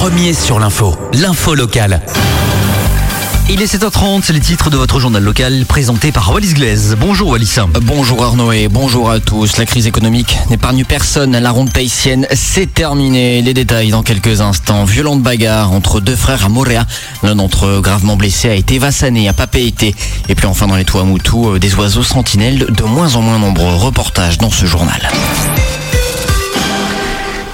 premier sur l'info, l'info locale. Il est 7h30, les titres de votre journal local présenté par Wallis Glaise. Bonjour Wallis. Bonjour Arnaud et bonjour à tous. La crise économique n'épargne personne. La ronde tahitienne, c'est terminé. Les détails dans quelques instants. Violente bagarre entre deux frères à Moréa. L'un d'entre eux gravement blessé a été vassané à Papeete. Et puis enfin dans les Tuamutu, des oiseaux sentinelles de moins en moins nombreux. Reportage dans ce journal.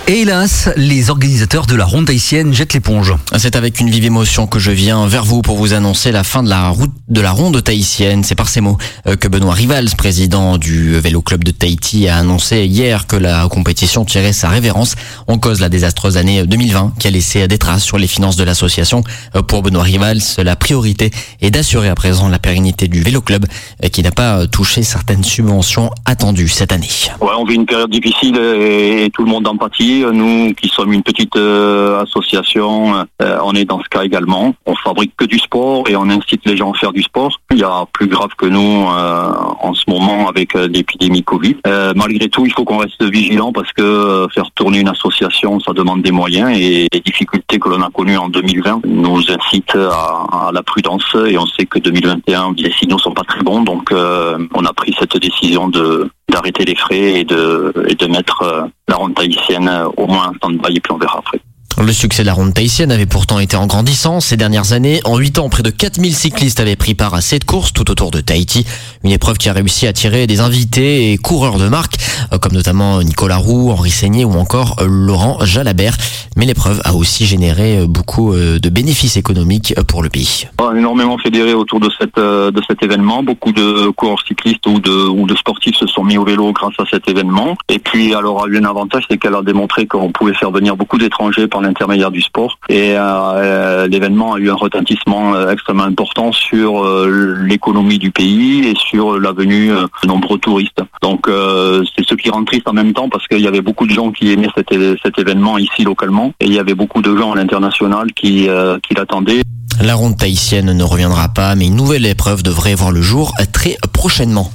Et hélas, les organisateurs de la ronde haïtienne jettent l'éponge. C'est avec une vive émotion que je viens vers vous pour vous annoncer la fin de la route de la ronde tahitienne. C'est par ces mots euh, que Benoît Rivals, président du Vélo Club de Tahiti, a annoncé hier que la compétition tirait sa révérence en cause la désastreuse année 2020 qui a laissé des traces sur les finances de l'association. Euh, pour Benoît Rivals, la priorité est d'assurer à présent la pérennité du Vélo Club euh, qui n'a pas touché certaines subventions attendues cette année. Ouais, on vit une période difficile et, tout le monde en pâtit. Nous qui sommes une petite euh, association, euh, on est dans ce cas également. On fabrique que du sport et on incite les gens à faire du sport. Il y a plus grave que nous euh, en ce moment avec l'épidémie Covid. malgré tout, il faut qu'on reste vigilant parce que faire tourner une association, ça demande des moyens et les difficultés que l'on a connues en 2020 nous incitent à, la prudence et on sait que 2021, les signaux sont pas très bons. Donc on a pris cette décision de d'arrêter les frais et de, et de mettre euh, la ronde haïtienne euh, au moins en stand-by et puis on verra après. Le succès de la ronde tahitienne avait pourtant été en grandissant ces dernières années. En 8 ans, près de 4000 cyclistes avaient pris part à cette course tout autour de Tahiti. Une épreuve qui a réussi à attirer des invités et coureurs de marque, euh, comme notamment Nicolas Roux, Henri Seigné ou encore Laurent Jalabert. Mais l'épreuve a aussi généré euh, beaucoup euh, de bénéfices économiques pour le pays. Fédéré autour de, cet événement. Beaucoup de coureurs cyclistes ou de, sportifs se sont mis au vélo grâce à cet événement. Et puis, eu un avantage, c'est qu'elle a démontré qu'on pouvait faire venir beaucoup d'étrangers pendant intermédiaire du sport. Et euh, euh, l'événement a eu un retentissement euh, extrêmement important sur l'économie du pays et sur la venue de nombreux touristes. Donc c'est ce qui rend triste en même temps parce qu'il y avait beaucoup de gens qui aimaient cet, cet événement ici localement et il y avait beaucoup de gens à l'international qui, qui l'attendaient. La ronde tahitienne ne reviendra pas, mais une nouvelle épreuve devrait voir le jour très prochainement.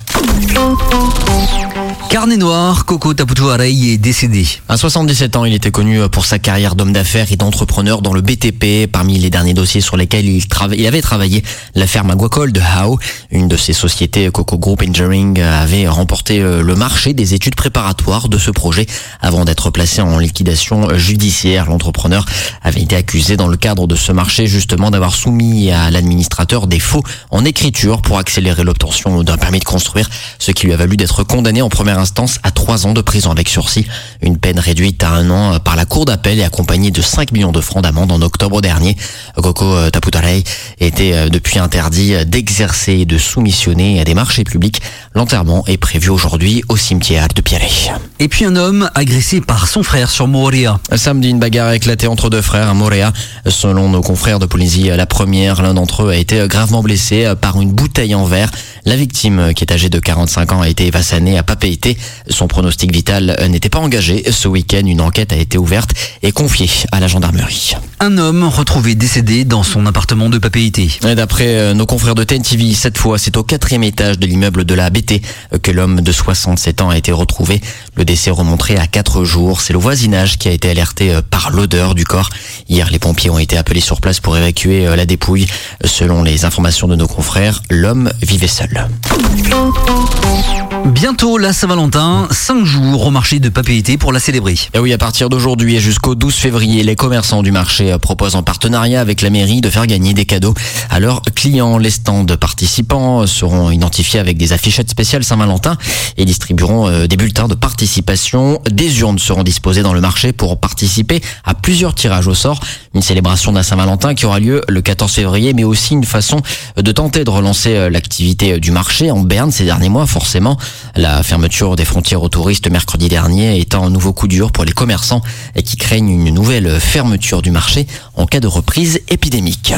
Carnet noir, Coco Taputuarei est décédé. À 77 ans, il était connu pour sa carrière d'homme d'affaires et d'entrepreneur dans le BTP. Parmi les derniers dossiers sur lesquels il, avait travaillé, l'affaire Maguacol de Hao. Une de ses sociétés, Coco Group Engineering, avait remporté euh, le marché des études préparatoires de ce projet avant d'être placé en liquidation judiciaire. L'entrepreneur avait été accusé dans le cadre de ce marché justement d'avoir soumis à l'administrateur des faux en écriture pour accélérer l'obtention d'un permis de construire, ce qui lui a valu d'être condamné en première instance à trois ans de prison avec sursis. Une peine réduite à un an par la cour d'appel et accompagnée de 5 millions de francs d'amende en octobre dernier. Coco euh, Taputarei était euh, depuis interdit d'exercer et de soumissionner à des marchés publics. L'enterrement est prévu aujourd'hui au cimetière de Pierre. Et puis un homme agressé par son frère sur Moria. Samedi, une bagarre a éclaté entre deux frères à Moria. Selon nos confrères de Polynésie, la première, l'un d'entre eux a été gravement blessé par une bouteille en verre. La victime, qui est âgée de 45 ans, a été évassanée à Papeete. Son pronostic vital n'était pas engagé. Ce week-end, une enquête a été ouverte et confiée à la gendarmerie. Un homme retrouvé décédé dans son appartement de Papeete. D'après euh, nos confrères de TNTV, cette fois, c'est au quatrième étage de l'immeuble de la BT que l'homme de 67 ans a été retrouvé. Le décès remonterait à 4 jours. C'est le voisinage qui a été alerté euh, par l'odeur du corps. Hier, les pompiers ont été appelés sur place pour évacuer euh, la dépouille. Selon les informations de nos confrères, l'homme vivait seul. Bientôt la Saint-Valentin, 5 jours au marché de Papeete pour la célébrer. Et oui, à partir d'aujourd'hui et jusqu'au 12 février, les commerçants du marché proposent en partenariat avec la mairie de faire gagner des cadeaux à leurs clients. Les stands participants seront identifiés avec des affichettes spéciales Saint-Valentin et distribueront euh, des bulletins de participation. Des urnes seront disposées dans le marché pour participer à plusieurs tirages au sort. Une célébration d'un Saint-Valentin qui aura lieu le 14 février, mais aussi une façon de tenter de relancer euh, l'activité du marché en Berne ces derniers mois, forcément. La fermeture des frontières aux touristes mercredi dernier étant un nouveau coup dur pour les commerçants et qui craignent une nouvelle fermeture du marché en cas de reprise épidémique.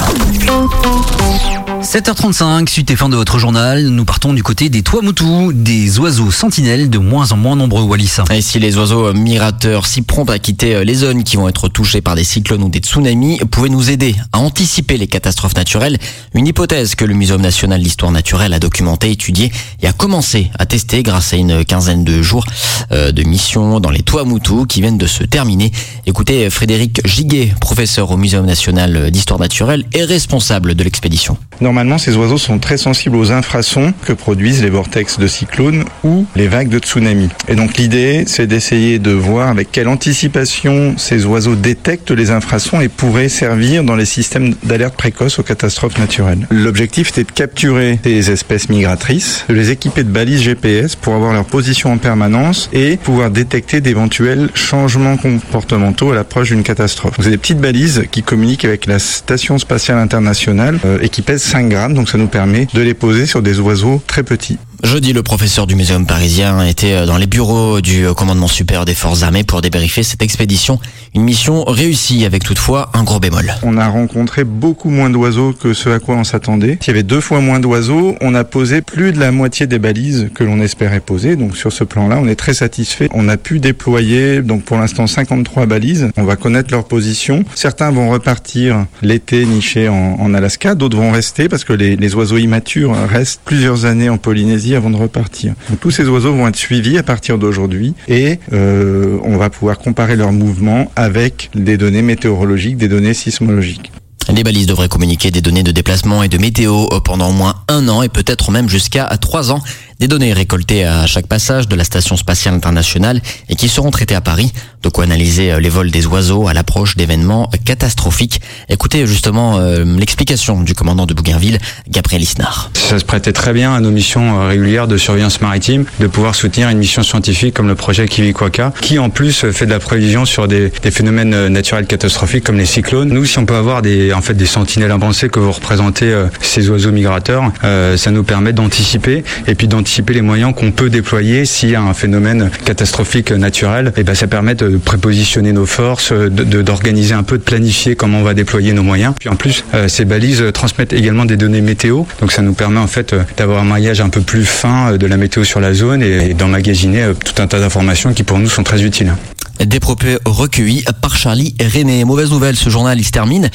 7h35, suite et fin de votre journal, nous partons du côté des Tuamutu, des oiseaux sentinelles de moins en moins nombreux Wallis. Et si les oiseaux migrateurs si prompts à quitter les zones qui vont être touchées par des cyclones ou des tsunamis pouvaient nous aider à anticiper les catastrophes naturelles, une hypothèse que le Muséum national d'histoire naturelle a documentée, étudiée et a commencé à tester grâce à une quinzaine de jours euh, de mission dans les Tuamutu qui viennent de se terminer. Écoutez Frédéric Giguet, professeur professeur au Muséum national d'histoire naturelle et responsable de l'expédition. Normalement, ces oiseaux sont très sensibles aux infrasons que produisent les vortex de cyclones ou les vagues de tsunami. Et donc l'idée, c'est d'essayer de voir avec quelle anticipation ces oiseaux détectent les infrasons et pourraient servir dans les systèmes d'alerte précoce aux catastrophes naturelles. L'objectif était de capturer ces espèces migratrices, de les équiper de balises GPS pour avoir leur position en permanence et pouvoir détecter d'éventuels changements comportementaux à l'approche d'une catastrophe. C'est des petites balises qui communiquent avec la Station spatiale internationale euh, et qui pèsent 5 donc ça nous permet de les poser sur des oiseaux très petits. Jeudi, le professeur du Muséum parisien était euh, dans les bureaux du euh, commandement supérieur des forces armées pour débriefer cette expédition. Une mission réussie avec toutefois un gros bémol. On a rencontré beaucoup moins d'oiseaux que ce à quoi on s'attendait. Il y avait deux fois moins d'oiseaux. On a posé plus de la moitié des balises que l'on espérait poser. Donc sur ce plan-là, on est très satisfait. On a pu déployer donc pour l'instant 53 balises. On va connaître leur position. Certains vont repartir l'été nichés en, Alaska. D'autres vont rester parce que les oiseaux immatures restent plusieurs années en Polynésie avant de repartir. Tous ces oiseaux vont être suivis à partir d'aujourd'hui et euh, on va pouvoir comparer leurs mouvements avec des données météorologiques, des données sismologiques. Les balises devraient communiquer des données de déplacement et de météo pendant au moins un an et peut-être même jusqu'à trois ans. Des données récoltées à chaque passage de la Station spatiale internationale et qui seront traitées à Paris. De quoi analyser les vols des oiseaux à l'approche d'événements catastrophiques. Écoutez justement euh, l'explication du commandant de Bougainville, Gabriel Isnard. Ça se prêtait très bien à nos missions euh, régulières de surveillance maritime, de pouvoir soutenir une mission scientifique comme le projet Kiwikwaka, qui en plus fait de la prévision sur des, phénomènes euh, naturels catastrophiques comme les cyclones. Nous, si on peut avoir des, en fait, des sentinelles avancées que vous représentez euh, ces oiseaux migrateurs, euh, ça nous permet d'anticiper et puis d'anticiper les moyens qu'on peut déployer s'il y a un phénomène catastrophique naturel. Et ben, ça permet de prépositionner nos forces, d'organiser un peu, de planifier comment on va déployer nos moyens. Puis en plus, euh, ces balises transmettent également des données météo, donc ça nous permet en fait d'avoir un maillage un peu plus fin de la météo sur la zone et, et d'emmagasiner tout un tas d'informations qui pour nous sont très utiles. Des propos recueillis par Charlie René. Mauvaise nouvelle, ce journal il se termine.